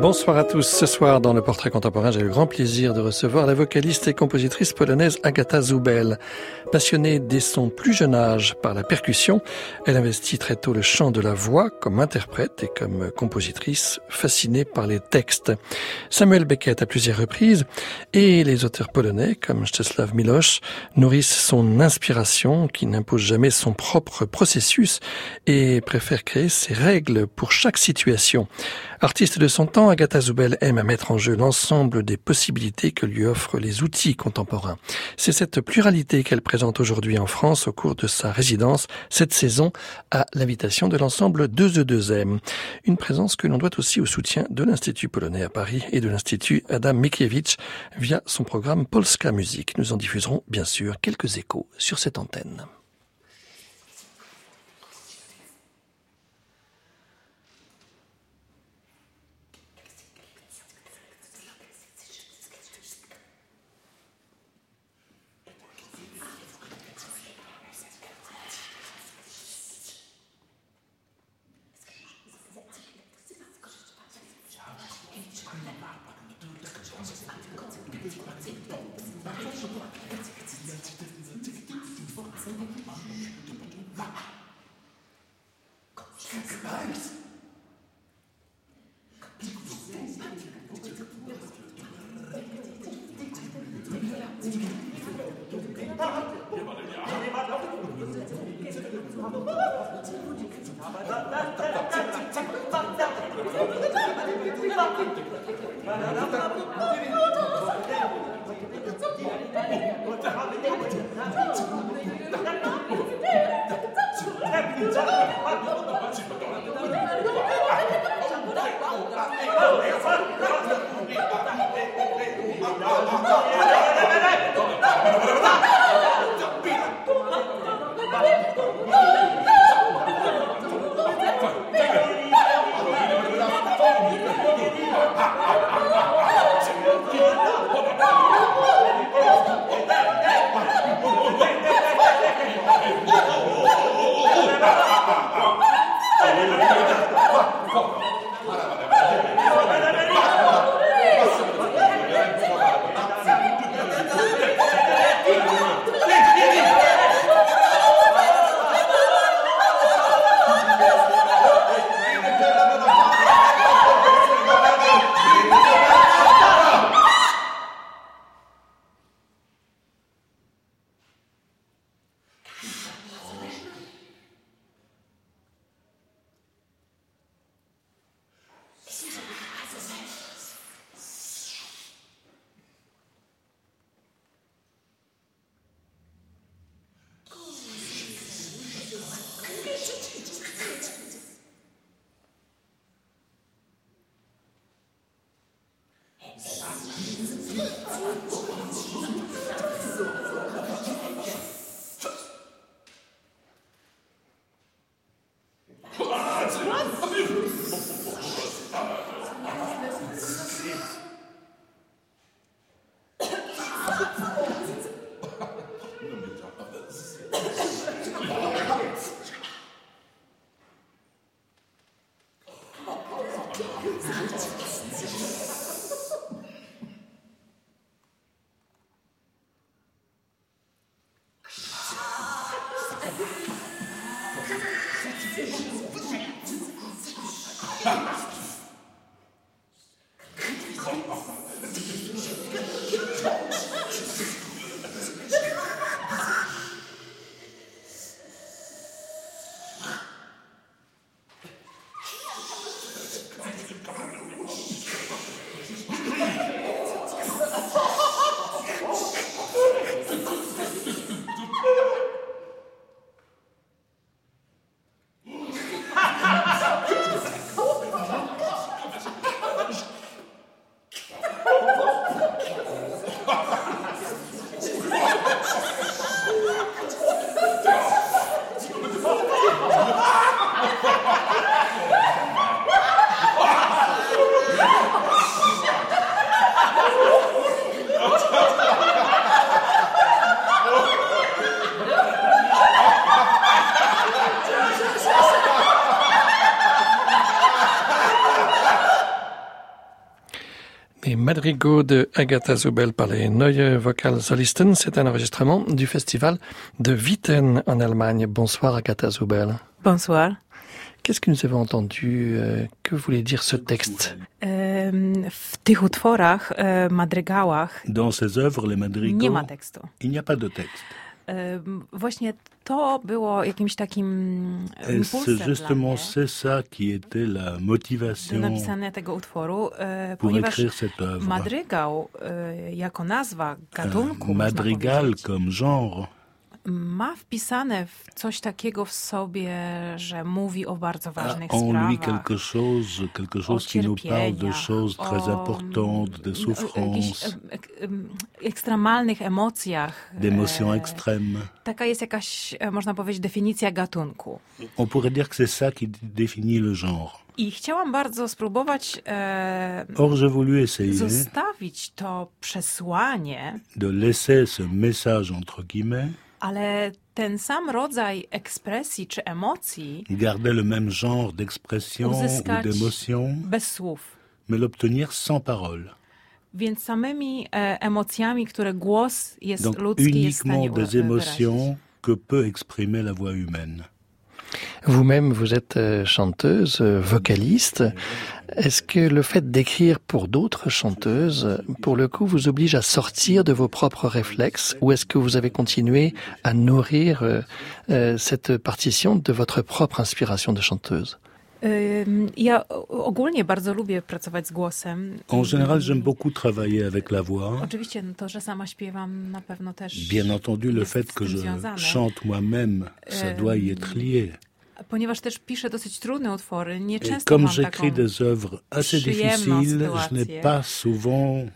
Bonsoir à tous. Ce soir, dans le portrait contemporain, j'ai le grand plaisir de recevoir la vocaliste et compositrice polonaise Agata Zubel. Passionnée dès son plus jeune âge par la percussion, elle investit très tôt le chant de la voix comme interprète et comme compositrice, fascinée par les textes. Samuel Beckett à plusieurs reprises et les auteurs polonais comme Czesław Milosz nourrissent son inspiration qui n'impose jamais son propre processus et préfère créer ses règles pour chaque situation. Artiste de son temps, Agatha Zubel aime à mettre en jeu l'ensemble des possibilités que lui offrent les outils contemporains. C'est cette pluralité qu'elle présente aujourd'hui en France au cours de sa résidence cette saison à l'invitation de l'ensemble 2E2M. Une présence que l'on doit aussi au soutien de l'Institut polonais à Paris et de l'Institut Adam Mickiewicz via son programme Polska Music. Nous en diffuserons bien sûr quelques échos sur cette antenne. Ja. Les madrigaux de Agatha Zubel par les Neue Vokalsolisten, c'est un enregistrement du festival de Witten en Allemagne. Bonsoir Agatha Zubel. Bonsoir. Qu'est-ce que nous avons entendu euh, Que voulait dire ce texte? W tych utworach, e, madrygałach, Dans ces œuvres, les madrigaux, il n'y a pas de texte. Właśnie to było jakimś takim Et impulsem c'est justement c'est ça qui était la do motivation napisania tego utworu, e, ponieważ madrygał e, jako nazwa gatunku, powiedzieć, comme genre ma wpisane w coś takiego w sobie, że mówi o bardzo ważnych en lui sprawach. quelque chose, quelque chose qui nous parle de choses très importantes, jakichś souffrances, em, ek- em, ekstremalnych emocjach. d'émotions E, extrêmes. Taka jest jakaś, e, można powiedzieć, definicja gatunku. On pourrait dire que c'est ça qui définit le genre. I chciałam bardzo spróbować e, Or, zostawić to przesłanie, de laisser ce message entre guillemets, ale ten sam rodzaj ekspresji czy emocji garder le même genre d'expression ou d'émotion, bez słów. mais l'obtenir sans parole. Więc samymi e, emocjami, które głos jest Donc ludzki jest w stanie uniquement des émotions que peut exprimer la voix humaine. Vous-même, vous êtes euh, chanteuse, euh, vocaliste. Est-ce que le fait d'écrire pour d'autres chanteuses, pour le coup, vous oblige à sortir de vos propres réflexes ou est-ce que vous avez continué à nourrir euh, cette partition de votre propre inspiration de chanteuse? Ja ogólnie bardzo lubię pracować z głosem. En général, j'aime beaucoup travailler avec la voix. Oczywiście no to, że sama śpiewam na pewno też. Bien entendu, le fait que je związane. chante moi-même, ça doit y être lié. Ponieważ też piszę dosyć trudne utwory, nie Et często comme mam taką, j'écris des œuvres assez difficiles, je n'ai pas souvent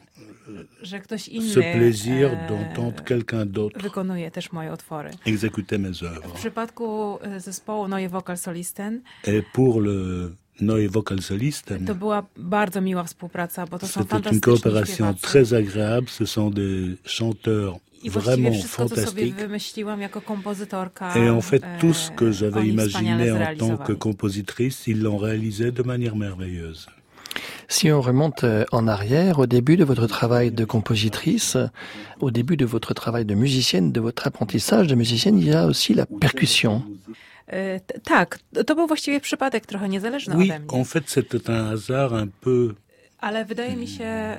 że ktoś inny ce plaisir e, d'entendre quelqu'un d'autre wykonuje też moje utwory. exécuter mes W œuvres. przypadku e, zespołu Neue Vocal Solisten Et pour le Neue Vokalsolisten, to była bardzo miła współpraca, bo to są une coopération très agréable. Ce sont des chanteurs I vraiment kompozytorka. Et en fait, e, tout ce que j'avais imaginé en tant que compositrice, ils l'ont réalisé de manière merveilleuse. Si on remonte euh, en arrière, au début de votre travail de compositrice, au début de votre travail de musicienne, de votre apprentissage de musicienne, il y a aussi la percussion. T- Tak, to był właściwie przypadek trochę niezależny Oui, ode mnie. en fait, c'était un hasard un peu Ale wydaje mi się,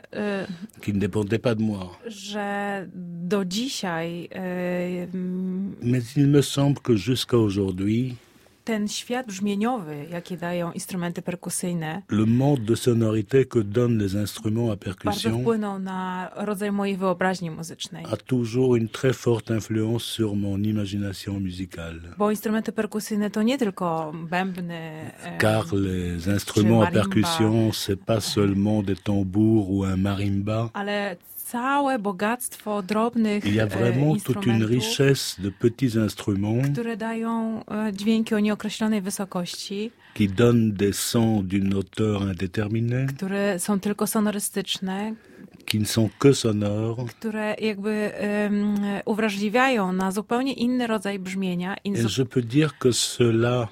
qui ne dépendait pas de moi. że do dzisiaj m, Mais il me semble que jusqu'à aujourd'hui, ten świat brzmieniowy, jaki dają instrumenty perkusyjne, le monde de sonorité que donnent les instruments à bardzo percussion wpłynął na rodzaj mojej wyobraźni muzycznej. a toujours une très forte influence sur mon imagination musicale. Bo instrumenty perkusyjne to nie tylko bębny, e, Car les instruments à percussion, c'est pas seulement des tambours ou un marimba. ale całe bogactwo drobnych Il y a e, vraiment toute une instrumentów, richesse de petits instruments które dają e, dźwięki o nieokreślonej wysokości, qui donnent des sons d'une hauteur indéterminée, które są tylko sonorystyczne, qui ne sont que sonores. które jakby em, uwrażliwiają na zupełnie inny rodzaj brzmienia i, Et je peux dire que cela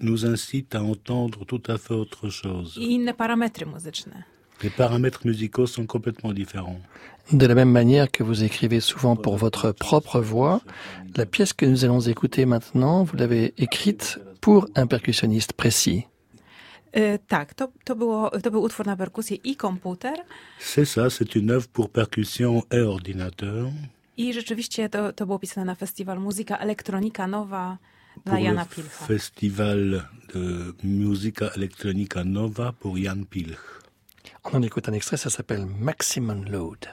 nous incite à entendre tout à fait autre chose. i inne parametry muzyczne. Les paramètres musicaux sont complètement différents. De la même manière que vous écrivez souvent pour votre propre voix, la pièce que nous allons écouter maintenant, vous l'avez écrite pour un percussionniste précis. E, tak, to, to, było, to był utwór na perkusję i komputer C'est ça, c'est une œuvre pour percussion et ordinateur. i rzeczywiście to, to było pisane na festiwal Muzyka Elektronika Nowa dla Jana Pilcha. de Musica Electronica Nova pour Jan Pilch. On en écoute un extrait, ça s'appelle Maximum Load.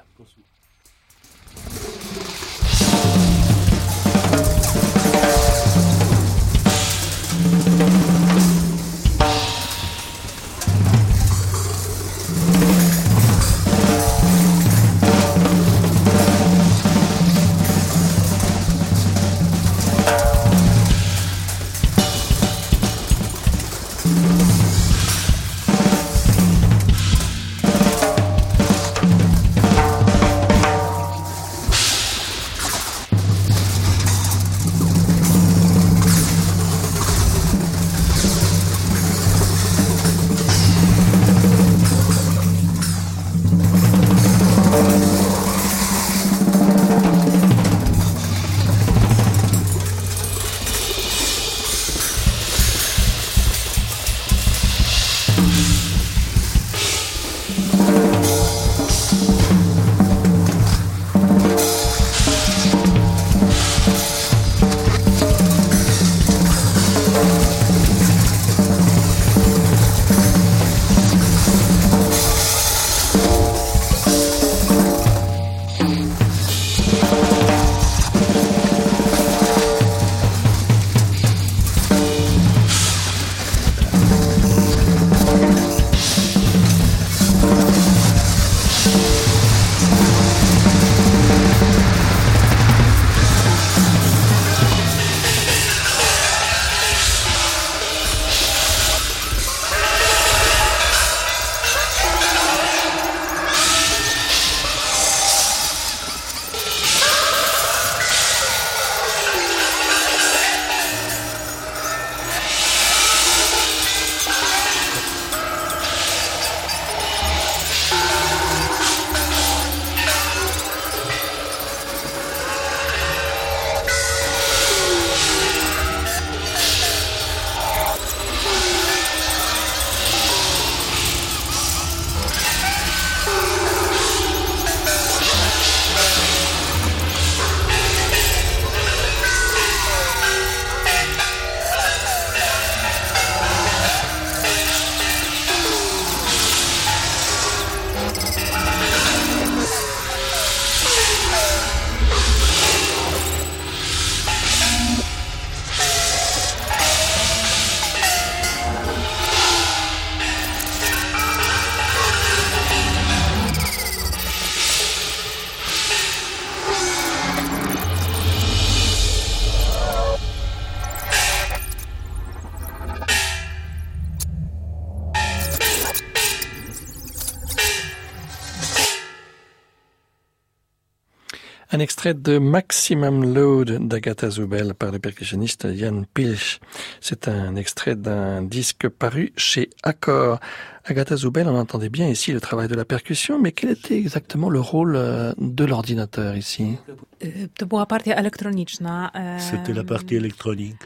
Extrait de Maximum Load d'Agatha Zoubel par le percussionniste Jan Pilch. C'est un extrait d'un disque paru chez Accor. Agatha Zoubel, on entendait bien ici le travail de la percussion, mais quel était exactement le rôle euh, de l'ordinateur ici? Elektroniczna, C'était la partie électronique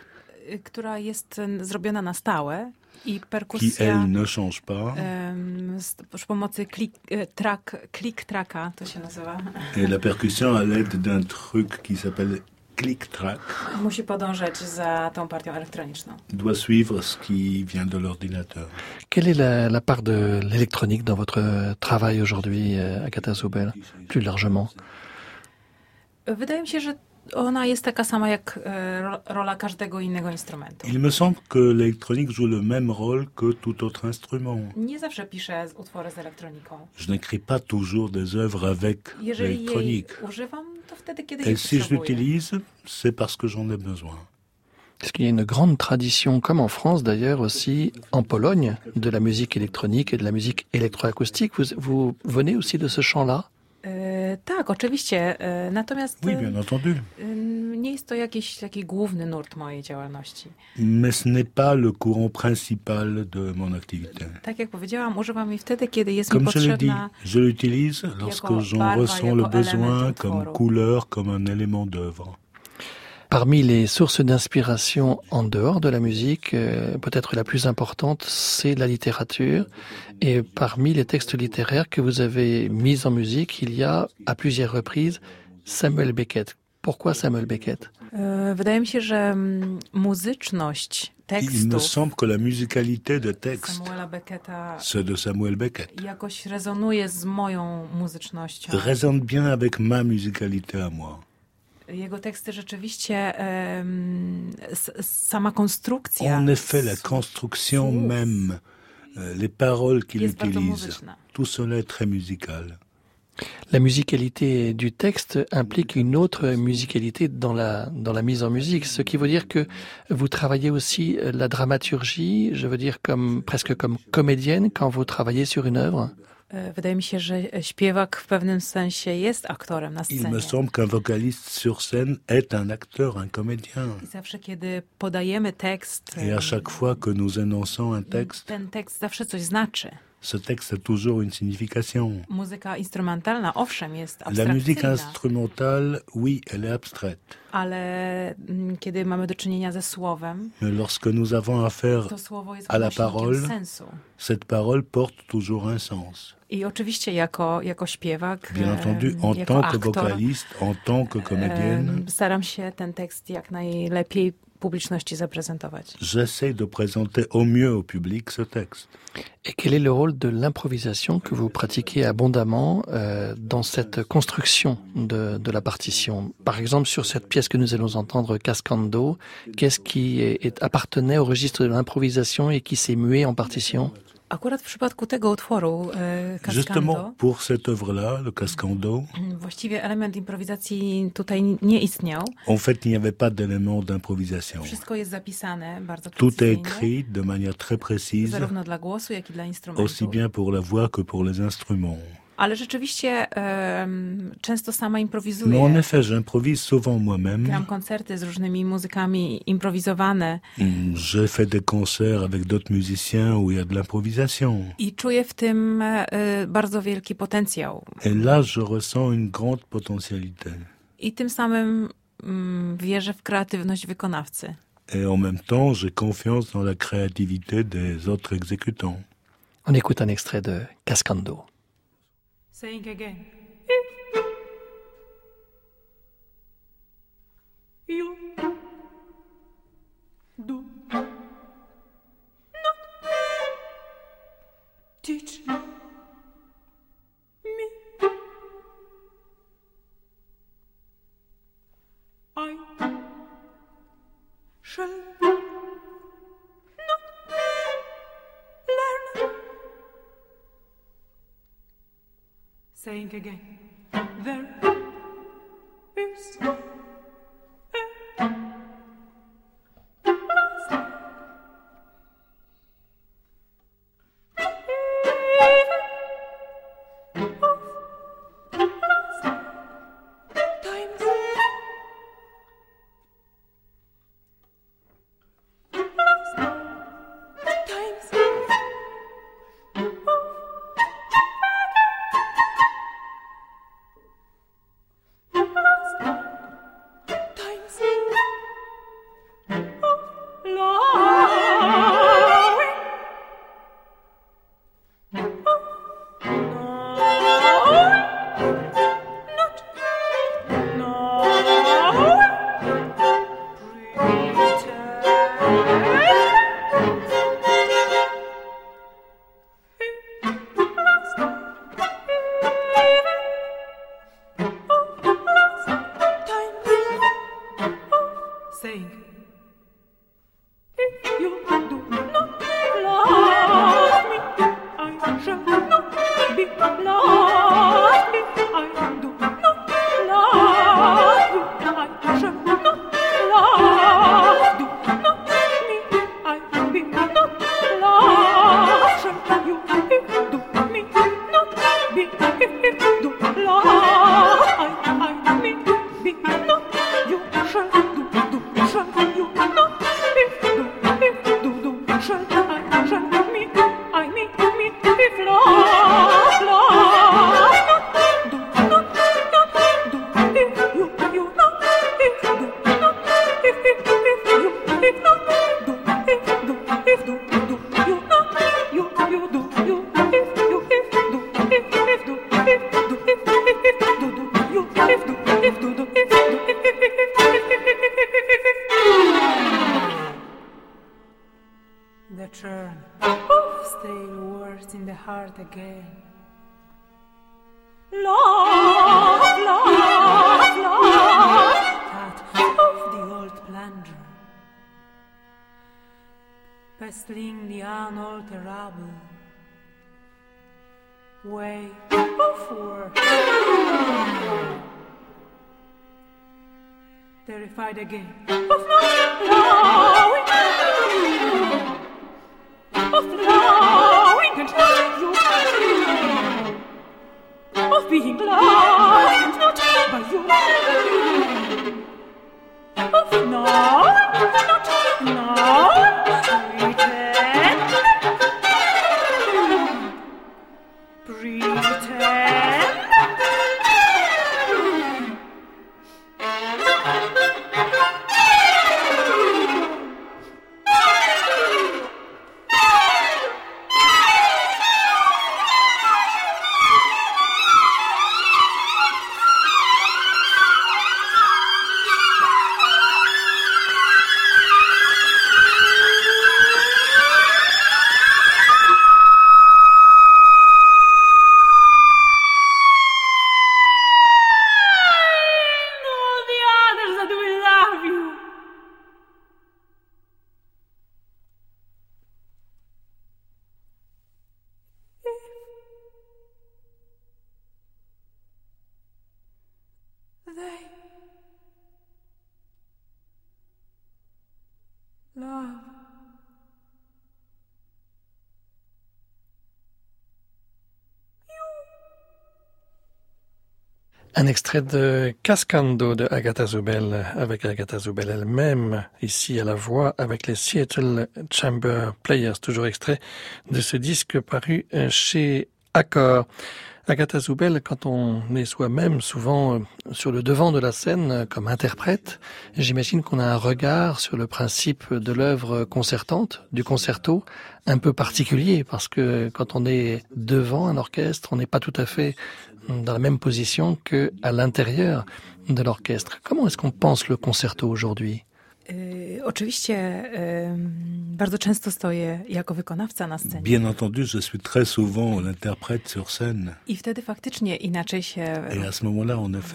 y, która jest em, zrobiona na stałe i qui, perkusja elle, ne change pas. em, z, przy pomocy klik, e, track, click tracka, to się nazywa, Et la percussion à l'aide d'un truc qui s'appelle click-track musi podążać za tą partią elektroniczną. doit suivre ce qui vient de l'ordinateur. Quelle est la, la part de l'électronique dans votre travail aujourd'hui, euh, Agatha Zoubel, plus largement Wydaje mi się, że ona jest taka sama jak e, ro- rola każdego innego instrumentu. Il me semble que l'électronique joue le même rôle que tout autre instrument. Nie zawsze piszę z- utwory z elektroniką. Je n'écris pas toujours des œuvres avec l'électronique. używam, to wtedy, kiedy Et si je l'utilise, c'est parce que j'en ai besoin. Est-ce qu'il y a une grande tradition, comme en France d'ailleurs aussi, en Pologne, de la musique électronique et de la musique électroacoustique? Vous, vous venez aussi de ce champ-là? E, tak, oczywiście. E, natomiast bien e, nie jest to jakiś taki główny nurt mojej działalności. Mais ce n'est pas le courant principal de mon activité. Tak jak powiedziałam, używam jej wtedy, kiedy jest mi Comme je l'ai dit, potrzebna. je l'utilise lorsque j'en ressens le besoin comme couleur, comme un élément d'œuvre. Parmi les sources d'inspiration en dehors de la musique, euh, peut-être la plus importante, c'est la littérature. Et parmi les textes littéraires que vous avez mis en musique, il y a à plusieurs reprises Samuel Beckett. Pourquoi Samuel Beckett? E, że mm, Il me semble que la musicalité des textes, Samuela Becketta ceux de Samuel Beckett, résonne bien avec ma musicalité à moi. Jego teksty rzeczywiście, em, s- sama konstrukcja. En effet, la construction słów même, euh, les paroles qu'il utilise, tout cela est très musical. La musicalité du texte implique une autre musicalité dans la, dans la mise en musique, ce qui veut dire que vous travaillez aussi la dramaturgie, je veux dire comme, presque comme comédienne quand vous travaillez sur une œuvre. E, Wydaje mi się, że śpiewak w pewnym sensie jest aktorem na Il scenie. me semble qu'un vocaliste sur scène est un acteur, un comédien. I zawsze, kiedy podajemy tekst, Et à chaque fois que nous énonçons un texte, ten tekst zawsze coś znaczy. Ce texte a toujours une signification. Muzyka instrumentalna, owszem, jest La musique instrumentale, oui, elle est abstraite. ale mm, kiedy mamy do czynienia ze słowem, Mais lorsque nous avons affaire, to słowo jest A la parole. sensu. cette parole porte toujours un sens. I oczywiście jako, jako śpiewak, Bien em, entendu, en jako tant que aktor, vocaliste, en tant que comédienne, em, staram się ten tekst jak najlepiej publiczności zaprezentować? j'essaie de présenter au mieux au public ce texte. Et quel est le rôle de l'improvisation que vous pratiquez abondamment euh, dans cette construction de, de la partition? Par exemple, sur cette pièce que nous allons entendre, Cascando, qu'est-ce qui est, est- appartenait au registre de l'improvisation et qui s'est mué en partition? Akurat w przypadku tego utworu e, Cascando, Justement, pour cette œuvre-là, le Cascando, właściwie element improwizacji tutaj nie istniał. en fait, il n'y avait pas d'élément d'improvisation. Wszystko jest zapisane bardzo Tout est écrit de manière très précise, zarówno dla głosu, jak i dla instrumentu. aussi bien pour la voix que pour les instruments. Ale rzeczywiście em, często sama Mais en improwizuję. effet, j'improvise souvent moi-même. Gram koncerty z różnymi muzykami improwizowane Mm, Je fais des concerts avec d'autres musiciens où il y a de l'improvisation. i czuję w tym e, bardzo wielki potencjał. Et là, je ressens une grande potentialité. I tym samym mm, wierzę w kreatywność wykonawcy. Et en même temps, j'ai confiance dans la créativité des autres exécutants. On écoute un extrait de Cascando. Saying again. Again, Un extrait de Cascando de Agatha Zubel, avec Agatha Zubel elle-même, ici à la voix, avec les Seattle Chamber Players, toujours extrait de ce disque paru euh, chez Accor. Agatha Zubel, quand on est soi-même souvent euh, sur le devant de la scène euh, comme interprète, j'imagine qu'on a un regard sur le principe de l'œuvre concertante, du concerto, un peu particulier, parce que quand on est devant un orchestre, on n'est pas tout à fait dans la même position que à l'intérieur de l'orchestre. Comment est-ce qu'on pense le concerto aujourd'hui? Oczywiście ym, bardzo często stoję jako wykonawca na scenie. Bien entendu, je suis très souvent l'interprète sur scène. I wtedy faktycznie inaczej się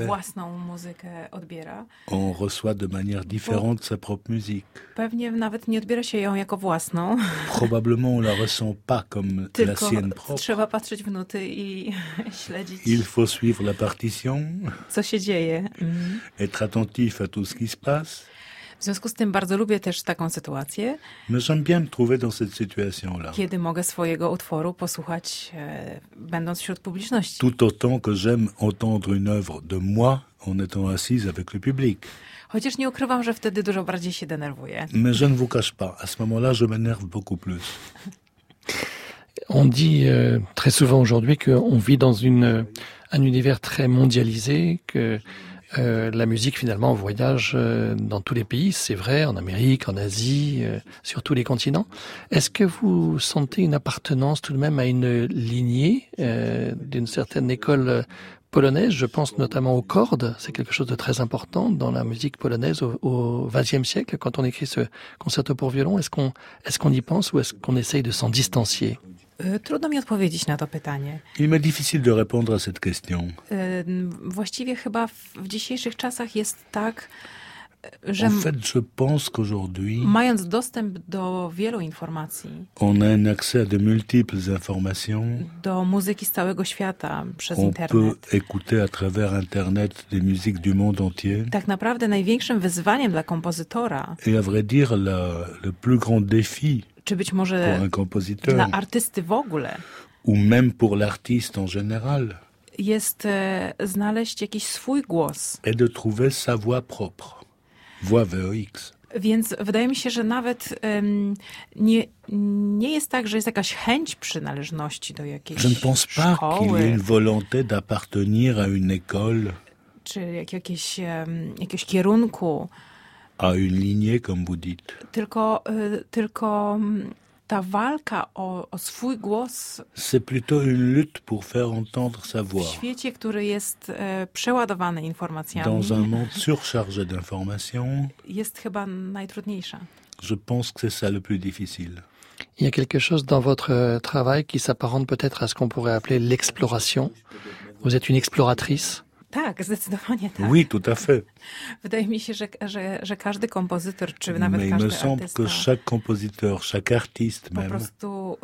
własną muzykę odbiera. on reçoit de manière différente sa propre musique. Pewnie nawet nie odbiera się ją jako własną, Probablement, on la ressent pas comme la sienne propre. trzeba patrzeć w nuty i śledzić, Il faut suivre la partition, co się dzieje. Mm. être attentif à tout ce qui se passe. W związku z tym bardzo lubię też taką sytuację, Mais j'aime bien me trouver dans cette situation-là. kiedy mogę swojego utworu posłuchać, e, będąc wśród publiczności. Tout autant que j'aime entendre une œuvre de moi en étant assise avec le public. Chociaż nie ukrywam, że wtedy dużo bardziej się denerwuję. Mais je ne vous cache pas, à ce moment-là, je m'énerve beaucoup plus. On dit euh, très souvent aujourd'hui qu'on vit dans une, un univers très mondialisé, que euh, la musique finalement voyage euh, dans tous les pays, c'est vrai, en Amérique, en Asie, euh, sur tous les continents. Est-ce que vous sentez une appartenance tout de même à une lignée euh, d'une certaine école polonaise? Je pense notamment aux cordes, c'est quelque chose de très important dans la musique polonaise au, XXe siècle. Quand on écrit ce concerto pour violon, est-ce qu'on est-ce qu'on y pense ou est-ce qu'on essaye de s'en distancier? Trudno mi odpowiedzieć na to pytanie. Il m'est difficile de répondre à cette question. E, Właściwie chyba w w dzisiejszych czasach jest tak, że En fait, je pense qu'aujourd'hui, mając dostęp do wielu informacji, on a un accès à de multiples informations. do muzyki z całego świata przez On internet, peut écouter à travers Internet des musiques du monde entier. tak naprawdę największym wyzwaniem dla kompozytora, Et à vrai dire, la- le plus grand défi czy być może dla artysty w ogóle, ou même pour l'artiste en général, jest e, znaleźć jakiś swój głos. est de trouver sa voix propre, voix VOX. Więc wydaje mi się, że nawet em, nie, nie jest tak, że jest jakaś chęć przynależności do jakiejś Je ne pense pas qu'il y ait une volonté d'appartenir à une école, czy jak, jakieś, em, jakiegoś kierunku, à une lignée, comme vous dites. tylko, tylko mm, ta walka o, o swój głos C'est plutôt une lutte pour faire entendre sa w voix. świecie, który jest e, przeładowany informacjami, Dans un monde surchargé d'informations, jest chyba najtrudniejsza. je pense que c'est ça le plus difficile. Il y a quelque chose dans votre euh, travail qui s'apparente peut-être à ce qu'on pourrait appeler l'exploration. Vous êtes une exploratrice. Tak, zdecydowanie tak. Oui, tout à fait. Wydaje mi się, że, że, że każdy kompozytor, czy nawet Mais il me każdy semble artysta que chaque compositeur, chaque artiste po même, prostu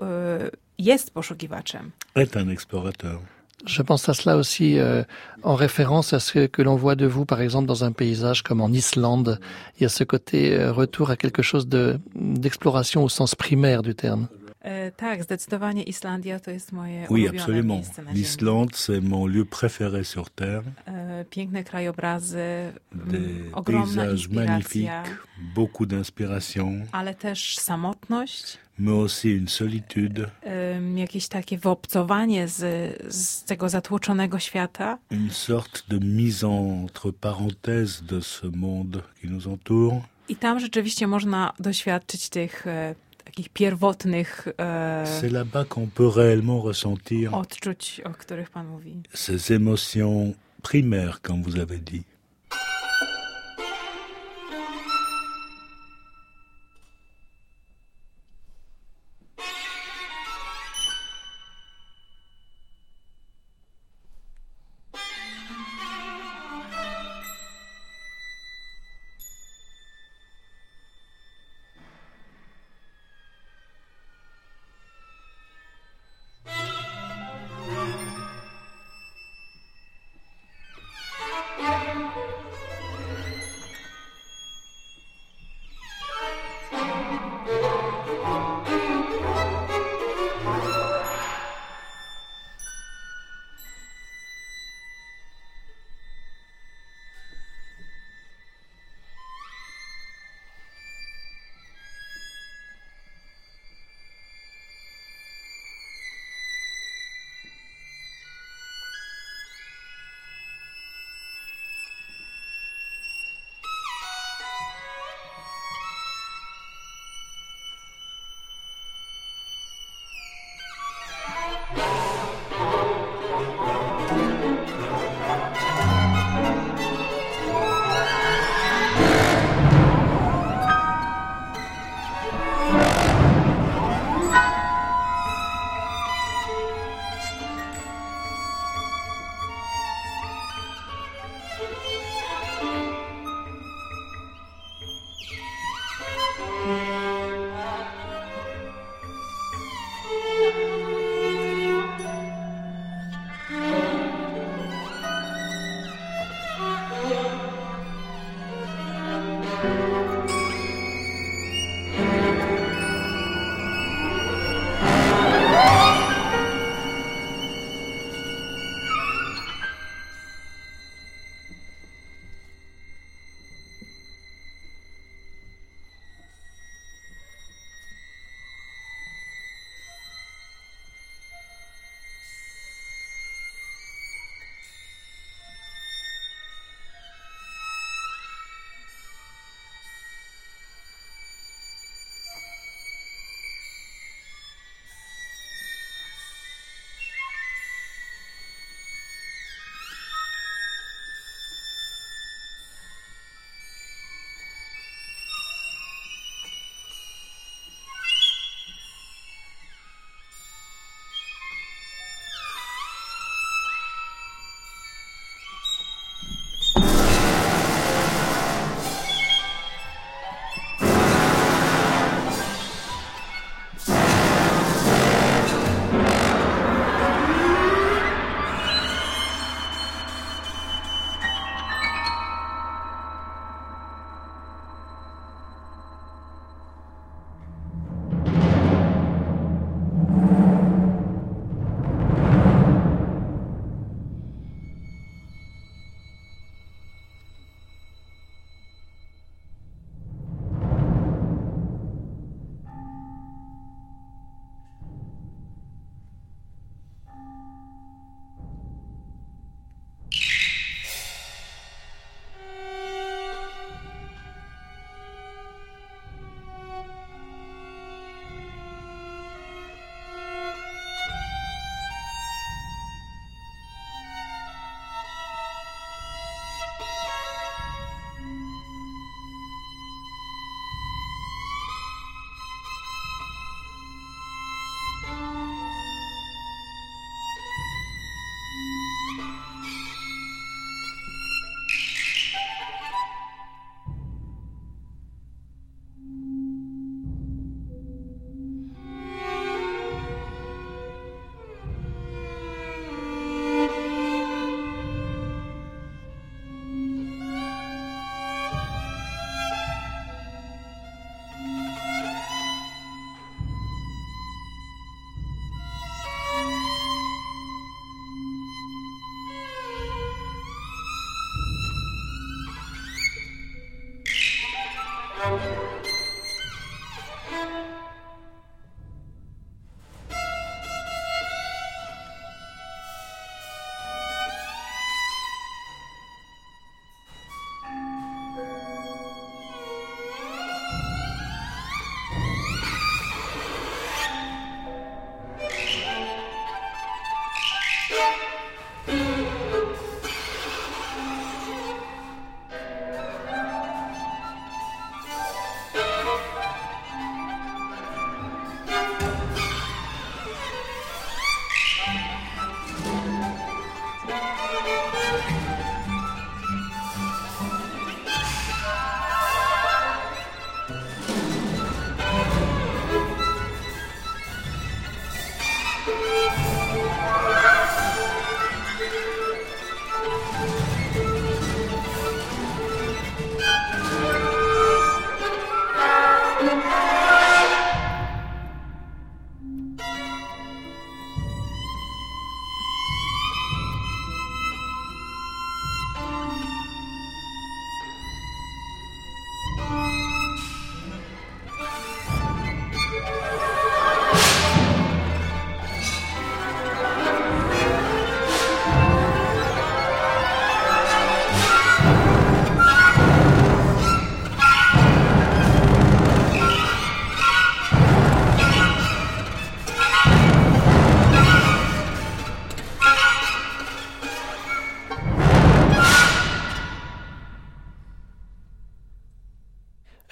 y, jest poszukiwaczem. est un explorateur. Je pense à cela aussi euh, en référence à ce que l'on voit de vous, par exemple, dans un paysage comme en Islande. Il y a ce côté euh, retour à quelque chose de d'exploration au sens primaire du terme. E, tak, zdecydowanie Islandia to jest moje Oui, ulubione absolument. miejsce na. L'Islande, c'est mon lieu préféré sur Terre. E, piękne krajobrazy, Des ogromna paysages inspiracja, magnifiques, beaucoup d'inspiration, ale też samotność, mais aussi une solitude, em, jakieś takie wyobcowanie z, z tego zatłoczonego świata. une sorte de mise entre parenthèses de ce monde qui nous entoure. I tam rzeczywiście można doświadczyć tych e, takich pierwotnych e, C'est là-bas qu'on peut réellement ressentir odczuć, o których Pan mówi. ces émotions primaires, comme vous avez dit.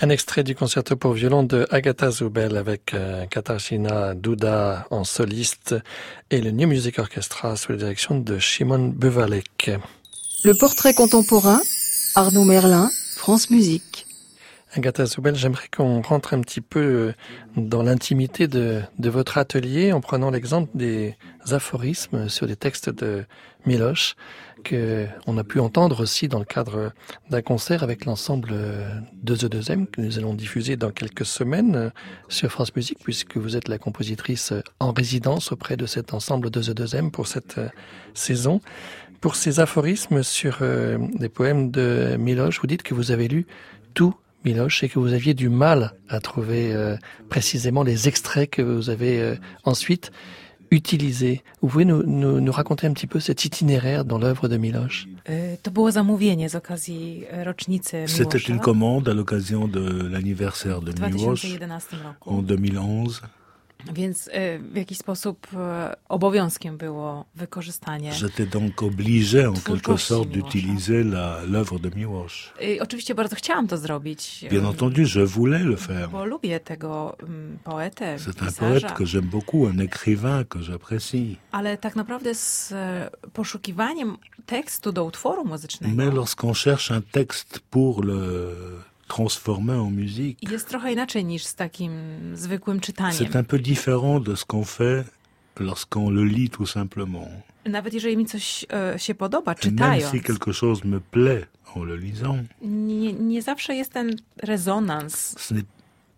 Un extrait du concerto pour violon de Agatha Zubel avec euh, Katarzyna Duda en soliste et le New Music Orchestra sous la direction de Shimon Buvalek. Le portrait contemporain, Arnaud Merlin, France Musique. Agatha Zubel, j'aimerais qu'on rentre un petit peu euh, dans l'intimité de, de votre atelier en prenant l'exemple des aphorismes sur des textes de Miloche que on a pu entendre aussi dans le cadre d'un concert avec l'ensemble de The 2M que nous allons diffuser dans quelques semaines euh, sur France Musique puisque vous êtes la compositrice en résidence auprès de cet ensemble de The 2M pour cette euh, saison. Pour ces aphorismes sur euh, des poèmes de Miloche, vous dites que vous avez lu tout Miloche et que vous aviez du mal à trouver précisément les extraits que vous avez ensuite utilisés. Vous pouvez nous, nous, nous raconter un petit peu cet itinéraire dans l'œuvre de Miloche okazji e, C'était une commande à l'occasion de l'anniversaire de w Miłosz 2011 roku. en 2011. Więc e, w jakiś sposób e, obowiązkiem było wykorzystanie. J'étais donc obligé en quelque sorte d'utiliser l'œuvre de Miłosz. I oczywiście bardzo chciałam to zrobić. Bien e, entendu, je voulais le faire. Bo lubię tego mm, poetę, C'est un poète que j'aime beaucoup, un écrivain que j'apprécie. ale tak naprawdę z e, poszukiwaniem tekstu do utworu muzycznego Mais lorsqu'on cherche un texte pour le transformer en musique, jest trochę inaczej niż z takim zwykłym czytaniem. c'est un peu différent de ce qu'on fait lorsqu'on le lit tout simplement. Nawet jeżeli mi coś e, się podoba, Et même czytając, si quelque chose me plaît en le lisant, nie, nie zawsze jest ten rezonans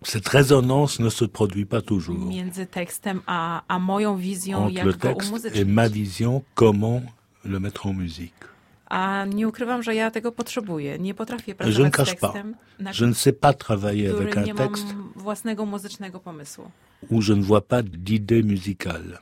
cette résonance ne se produit pas toujours między tekstem a, a moją wizją, entre jak le texte et ma vision, comment le mettre en musique. A nie ukrywam, że ja tego potrzebuję. Nie potrafię Je pracować z cache pas. tekstem, na Je ne sais pas travailler avec który un nie mam texte własnego muzycznego pomysłu. je ne vois pas d'idée musicale.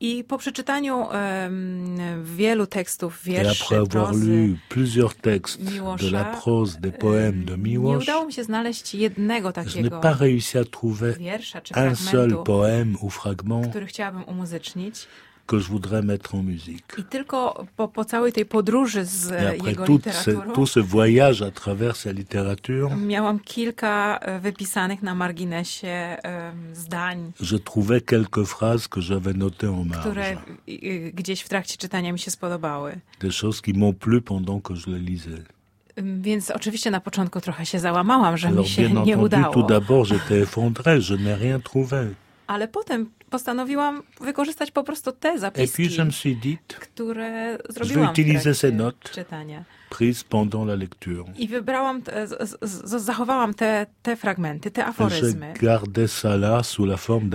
I po przeczytaniu em, wielu tekstów, wierszy, après avoir prozy, lu plusieurs textes de Miłosza, la prose, des poèmes de em, nie Miłosz, udało mi się znaleźć jednego je takiego pas réussi à trouver wiersza czy un seul poème ou fragment który chciałabym umuzycznić. Que je voudrais mettre en musique. I tylko po, po całej tej podróży z Et après jego tout ce, literaturą tout ce voyage à travers sa littérature, miałam kilka e, wypisanych na marginesie em, zdań, je trouvais quelques phrases que j'avais notées en które marge. y, gdzieś w trakcie czytania mi się spodobały. Des choses qui m'ont plu pendant que je le lisais. Więc oczywiście na początku trochę się załamałam, że mi Alors się bien nie entendu, udało. tout d'abord, j'étais effondré, je n'ai rien trouvé. Ale potem postanowiłam wykorzystać po prostu te zapiski, które zrobiłam w czytania. pendant la lecture. I wybrałam, z, z, zachowałam te, te fragmenty, te aforyzmy. Je gardais ça là sous la forme.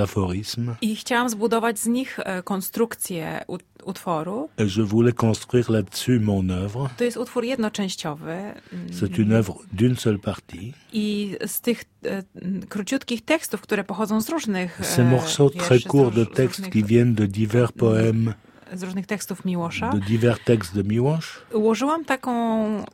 I chciałam zbudować z nich e, konstrukcję utworu. Je voulais construire là-dessus mon œuvre. To jest utwór jednoczęściowy. C'est une œuvre d'une seule partie. I z tych e, króciutkich tekstów, które pochodzą z różnych e, Ces morceaux très wierszy, courts de textes qui viennent de divers poèmes, z różnych tekstów Miłosza. de divers textes de Miłosz. Ułożyłam taką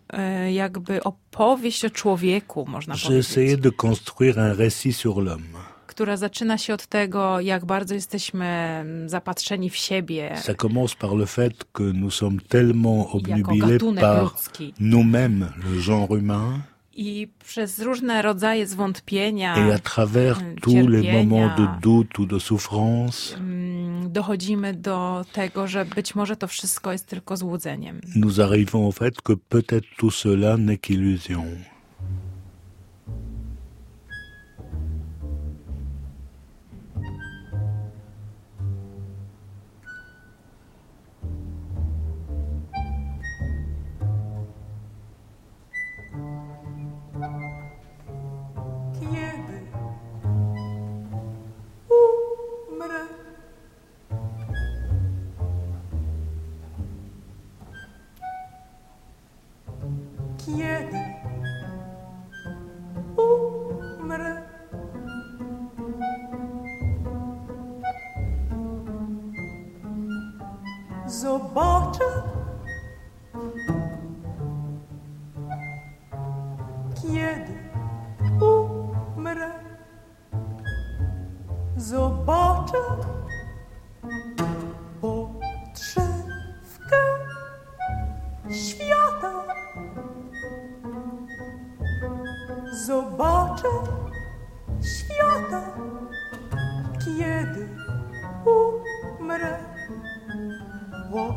e, jakby opowieść o człowieku, można J'ai powiedzieć, essayé de construire un récit sur l'homme. Która zaczyna się od tego, jak bardzo jesteśmy mm, zapatrzeni w siebie Ça commence par le fait que nous sommes tellement obnubilés par nous-mêmes, le genre humain, I przez różne rodzaje zwątpienia et à travers Mm, tous les moments de doute ou de souffrance, mm, dochodzimy do tego, że być może to wszystko jest tylko złudzeniem. nous arrivons au fait que peut-être tout cela n'est qu'illusion. Zobaczę, kiedy umrę, zobaczę podszewkę świata. Zobaczę świata, kiedy umrę. 我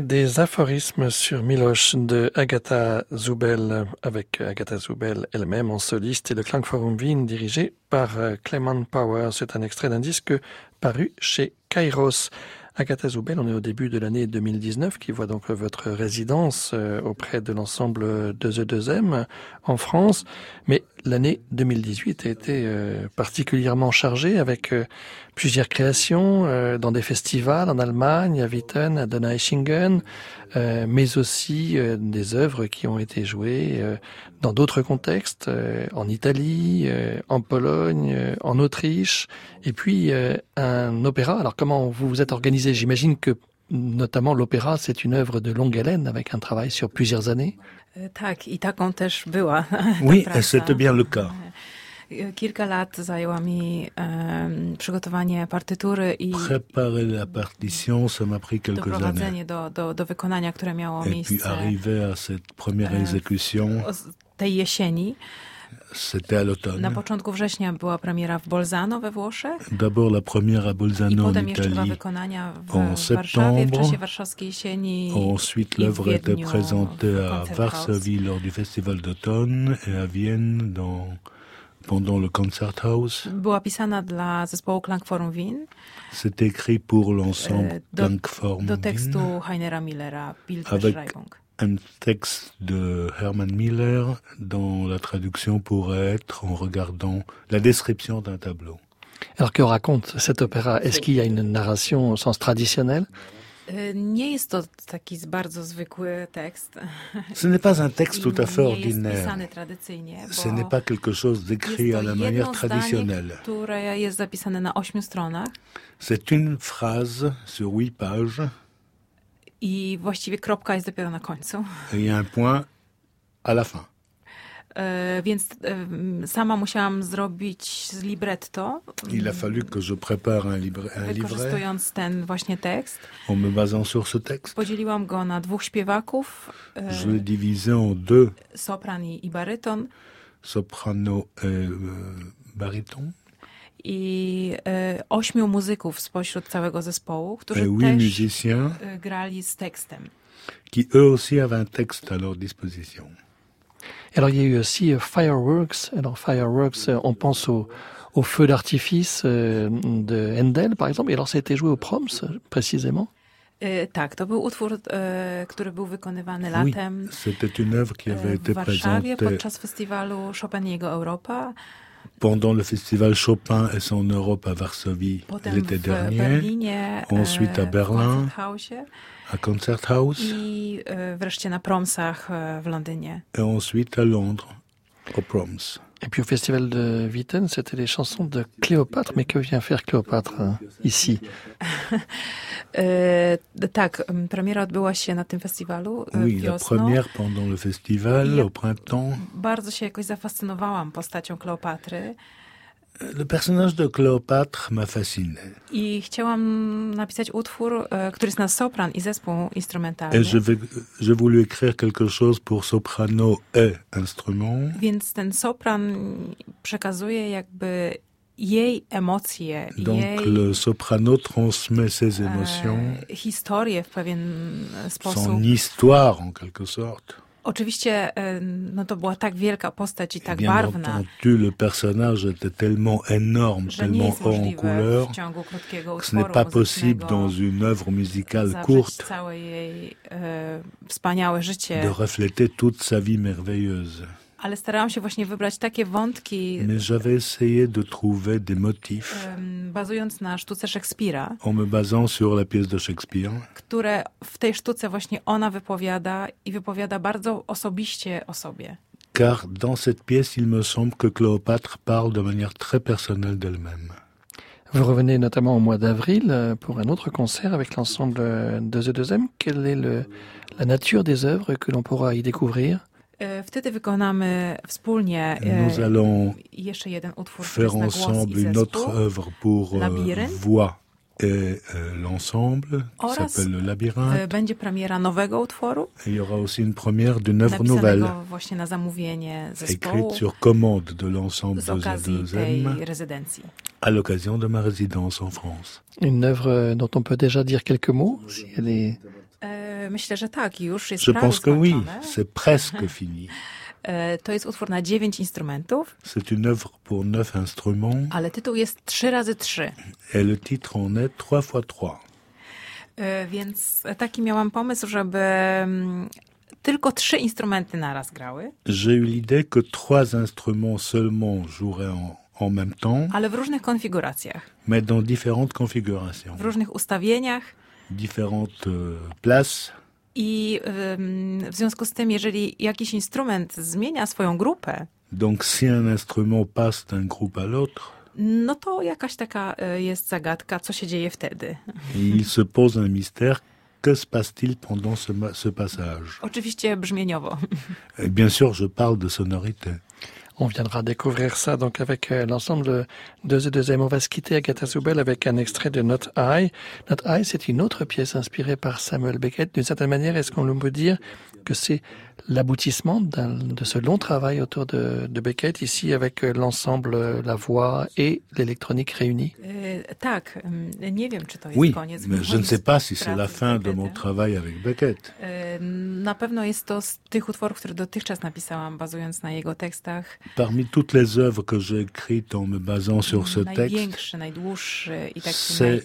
des aphorismes sur Miloche de Agatha Zubel, avec Agatha Zubel elle-même en soliste et le Klangforum Wien dirigé par euh, Clement Power. C'est un extrait d'un disque paru chez Kairos. Agatha Zoubel, on est au début de l'année 2019 qui voit donc votre résidence euh, auprès de l'ensemble de The 2M en France. Mais l'année 2018 a été euh, particulièrement chargée avec euh, plusieurs créations dans des festivals en Allemagne, à Witten, à Donaueschingen, mais aussi des œuvres qui ont été jouées dans d'autres contextes, en Italie, en Pologne, en Autriche, et puis un opéra. Alors comment vous vous êtes organisé? J'imagine que notamment l'opéra, c'est une œuvre de longue haleine avec un travail sur plusieurs années. Tak, i taką też była. Oui, c'était bien le cas. Kilka lat zajęła mi um, przygotowanie partytury i Préparer la partition, ça m'a pris quelques années. do, do, do wykonania, które miało Et puis miejsce arriver à cette première Euh, exécution, tej jesieni. C'était à Na l'automne. początku września była premiera w Bolzano we Włoszech D'abord la première à Bolzano en potem jeszcze dwa Italie. wykonania w en Warszawie w septembre. czasie warszawskiej jesieni. Ensuite, l'œuvre était présentée à. Varsovie lors du festival d'automne et à Vienne dans, pendant le Concerthaus. Była pisana dla zespołu Klangforum Wien C'est écrit pour l'ensemble do- Klangform do Wien, tekstu Heinera Millera, Avec- Bildbeschreibung. Un texte de Hermann Miller dont la traduction pourrait être en regardant la description d'un tableau. Alors que raconte cet opéra? Est-ce qu'il y a une narration au sens traditionnel? E, Nie jest to taki z- bardzo zwykły tekst. Ce n'est pas un texte tout à fait ordinaire. Ce n'est pas quelque chose d'écrit à la manière traditionnelle. C'est une phrase sur huit pages i właściwie kropka jest dopiero na końcu. il y a un point à la fin. E, Więc e, sama musiałam zrobić z libretto, Il a fallu que je prépare un, libre- un wykorzystując ten właśnie tekst. en me basant sur ce texte. Podzieliłam go na dwóch śpiewaków, e, Je l'ai divisé en deux, sopran i, i baryton. soprano et baryton, I e, ośmiu muzyków spośród całego zespołu, którzy huit też e, grali z tekstem. qui eux aussi avaient un texte à leur disposition. Alors il y a eu aussi euh, Fireworks. Alors Fireworks, euh, on pense au, au feu d'artifice euh, de Handel, par exemple. Et alors ça a été joué au Proms, précisément. E, Tak, to był utwór, e, który był wykonywany Oui, latem c'était une œuvre qui avait e, été w Warszawie présentée podczas festiwalu Chopin i jego Europa. Pendant le festival Chopin et son Europe à Varsovie l'été dernier, Berlinie, ensuite à Berlin. À Concerthaus i e, wreszcie na Promsach e, w Londynie. et ensuite à Londres, au Proms. Et puis au festival de Witten, c'était les chansons de Cléopâtre. Mais que vient faire Cléopâtre hein, ici? E, tak, premiera odbyła się na tym festiwalu e, Oui, la première pendant le festival, au printemps. Bardzo się jakoś zafascynowałam postacią Kleopatry Le personnage de Cléopâtre m'a fasciné. i chciałam napisać utwór, e, który jest na sopran i zespół instrumentalny. Et je vais, j'ai voulu écrire quelque chose pour soprano et instrument. Więc ten sopran przekazuje jakby jej emocje, Donc jej le soprano transmet ses émotions, e, historię w pewien sposób. son histoire en quelque sorte. Oczywiście no to była tak wielka postać i tak Bien barwna, entendu, le personnage était tellement énorme, tellement haut en couleur, que ce n'est pas possible dans une œuvre musicale courte jej e, de refléter toute sa vie merveilleuse. Ale starałam się właśnie wybrać takie wątki, Mais j'avais essayé de trouver des motifs bazując na sztuce Szekspira, en me basant sur la pièce de Shakespeare, które w tej sztuce właśnie ona wypowiada i wypowiada bardzo osobiście o sobie. car dans cette pièce, il me semble que Cléopâtre parle de manière très personnelle d'elle-même. Vous revenez notamment au mois d'avril euh, pour un autre concert avec l'ensemble de The 2M. Quelle est le, la nature des œuvres que l'on pourra y découvrir? Wtedy wykonamy wspólnie e, Nous allons jeszcze jeden utwór, faire ensemble une autre œuvre pour euh, Labyrinthe. voix et euh, l'ensemble, qui s'appelle le E, Labyrinthe. Będzie premiera nowego utworu, Et il y aura aussi une première d'une œuvre nouvelle, właśnie na zamówienie zespołu écrite sur commande de l'ensemble de okazji tej Z2M rezydencji. à l'occasion de ma résidence en France. Une œuvre dont on peut déjà dire quelques mots, si elle est E, E, Myślę, że tak, już jest Je pense que oui, c'est presque fini. E, To jest utwór na dziewięć instrumentów, C'est une œuvre pour neuf instruments ale tytuł jest trzy razy trzy. et le titre en est trois fois trois. E, Więc taki miałam pomysł, żeby mm, tylko trzy instrumenty naraz grały, J'ai eu l'idée que trois instruments seulement joueraient en, en même temps, ale w różnych konfiguracjach, mais dans différentes configurations, w różnych ustawieniach. Différentes euh, places. I w związku z tym, jeżeli jakiś instrument zmienia swoją grupę, Donc si un instrument passe d'un groupe à l'autre, no to jakaś taka e, jest zagadka, co się dzieje wtedy. il se pose un mystère. Que se passe-t-il pendant ce, ce passage Oczywiście brzmieniowo. Bien sûr, je parle de sonorité. On viendra découvrir ça donc avec euh, l'ensemble deux et deuxième. On va se quitter Agatha Soubel avec un extrait de Not I. Not I, c'est une autre pièce inspirée par Samuel Beckett. D'une certaine manière, est-ce qu'on peut dire que c'est l'aboutissement de ce long travail autour de, de Beckett, ici avec euh, l'ensemble, euh, la voix et l'électronique réunis E, tak, ym, nie wiem, czy to jest Oui, mais je ne sais pas si c'est la fin de mon travail avec Beckett. Na pewno jest to z tych utworów, które dotychczas napisałam, bazując na jego tekstach. Parmi toutes les œuvres que j'ai écrites en me basant sur ce texte, c'est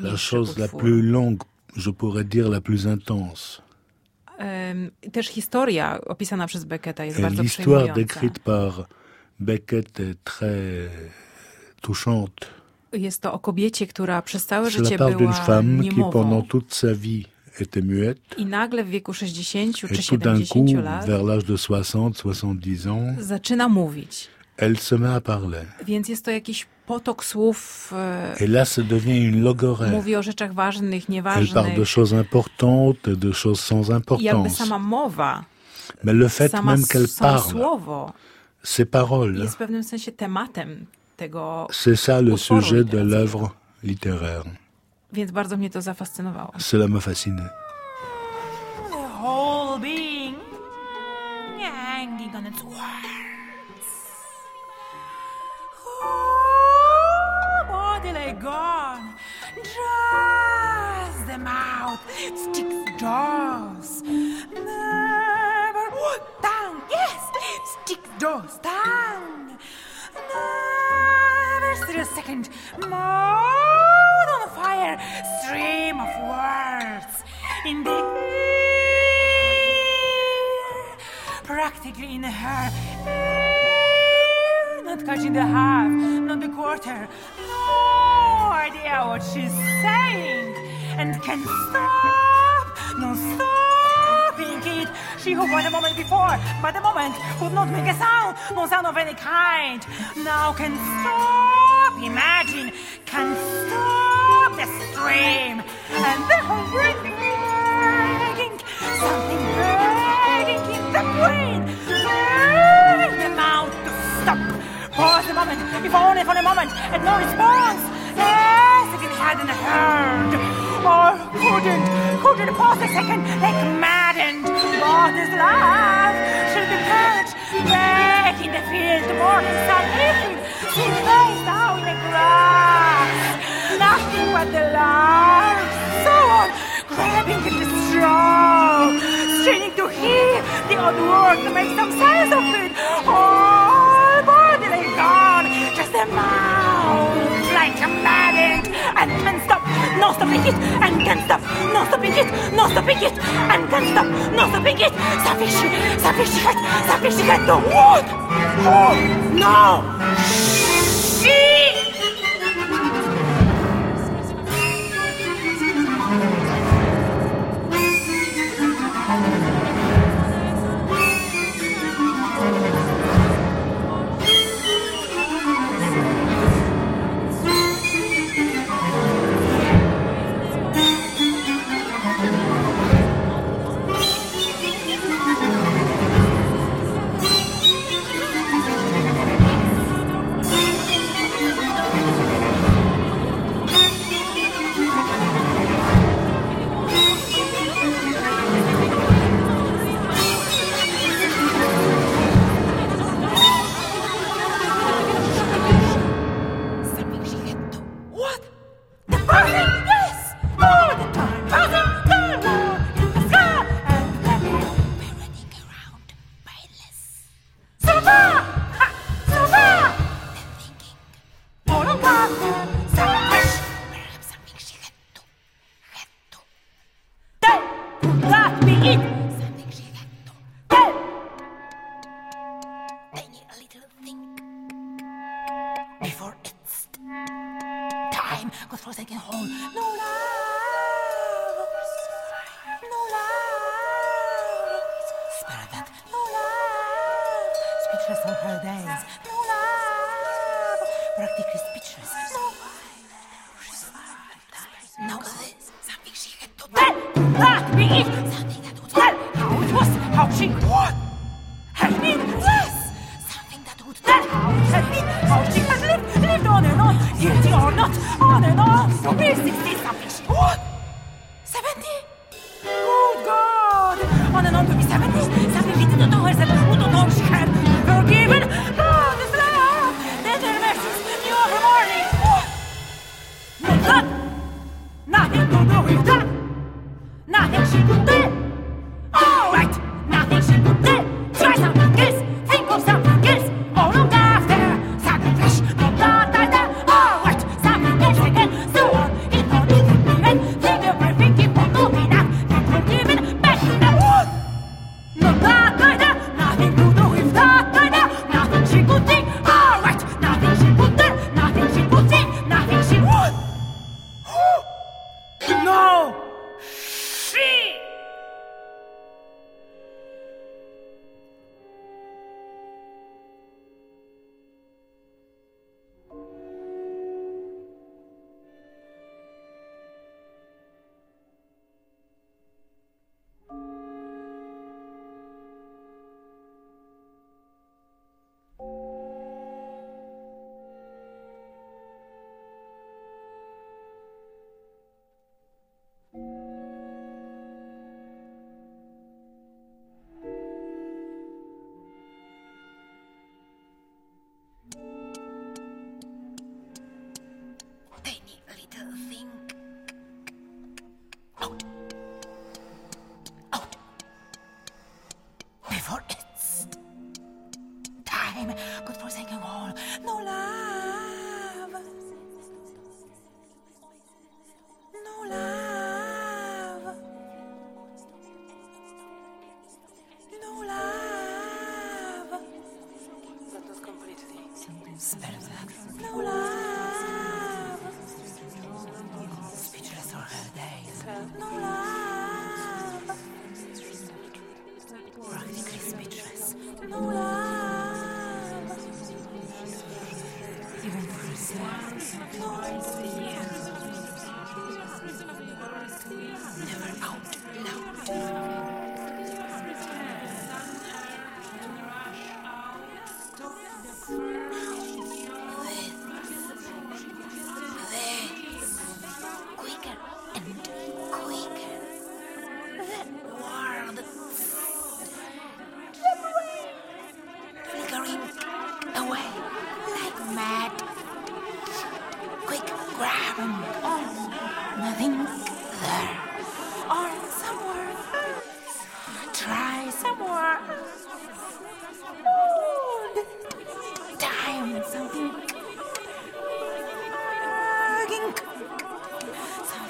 la chose la plus longue, je pourrais dire la plus intense. Też historia opisana przez Becketa jest bardzo l'histoire décrite par Beckett est très touchante. Jest to o kobiecie, która przez całe życie była femme qui, pendant niemową toute sa vie, était muette. i nagle w wieku 60 czy Et tout d'un coup, 70 lat vers l'âge de 60-70 ans, zaczyna mówić. Elle se met à parler. Więc jest to jakiś potok słów, e, Et là, ça devient une logorrhée. mówi o rzeczach ważnych, Elle parle de choses importantes et de choses sans I jakby importance. sama mowa, Mais le fait sama, même qu'elle parle, słowo ses paroles, jest w pewnym sensie tematem tego, c'est ça le sujet de l'œuvre littéraire. Więc bardzo mnie to zafascynowało. Cela me fascinait. The whole being hanging on its words. Oh, oh bodily gone. Draws them out, sticks jaws. Never. Oh, tongue, yes, sticks jaws, tongue. Never. Stood a second. Mouth on fire, stream of words. In the air, practically in her ear, not catching the half, not the quarter, no idea what she's saying, and can stop, no stopping it. She who for the moment before, but the moment would not make a sound, no sound of any kind, now can stop, imagine, can stop the stream, and the whole begging, something begging in the if only for a moment, and no response, as if it hadn't heard, or couldn't, couldn't pause a second, like maddened. What is love? Should be purged, back in the field, morning sun hitting, see face down in the grass, nothing but the larks, so on, grabbing at the straw, straining to hear the odd word to make some sense of it. Gone, just a like a maddened, and can stop, no stopping it, and can stop, no stopping it, no stopping it, and can stop, no stopping it. Sufficient, sufficient. The what? Oh no!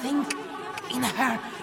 Something in her.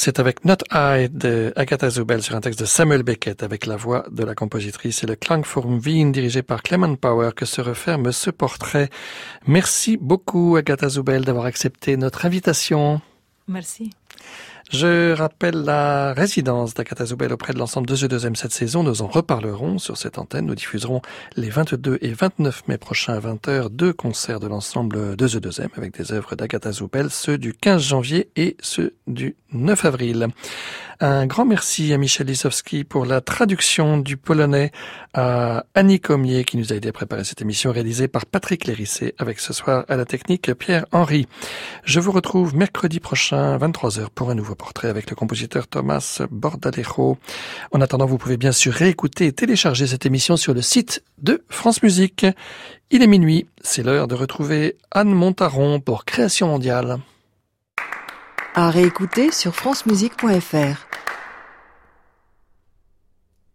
C'est avec Not I de Agatha Zubel sur un texte de Samuel Beckett avec la voix de la compositrice et le Klangform Wien dirigé par Clement Power que se referme ce portrait. Merci beaucoup Agatha Zubel d'avoir accepté notre invitation. Merci. Je rappelle la résidence d'Akata Zoubel auprès de l'ensemble de E2M cette saison. Nous en reparlerons sur cette antenne. Nous diffuserons les 22 et 29 mai prochains à 20h deux concerts de l'ensemble de E2M avec des œuvres d'Agatha Zoubel, ceux du 15 janvier et ceux du 9 avril. Un grand merci à Michel Lisowski pour la traduction du polonais à Annie Comier qui nous a aidé à préparer cette émission réalisée par Patrick Lérissé avec ce soir à la technique Pierre-Henri. Je vous retrouve mercredi prochain à 23h pour un nouveau portrait avec le compositeur Thomas Bordalejo. En attendant, vous pouvez bien sûr réécouter et télécharger cette émission sur le site de France Musique. Il est minuit, c'est l'heure de retrouver Anne Montaron pour Création mondiale. À réécouter sur francemusique.fr.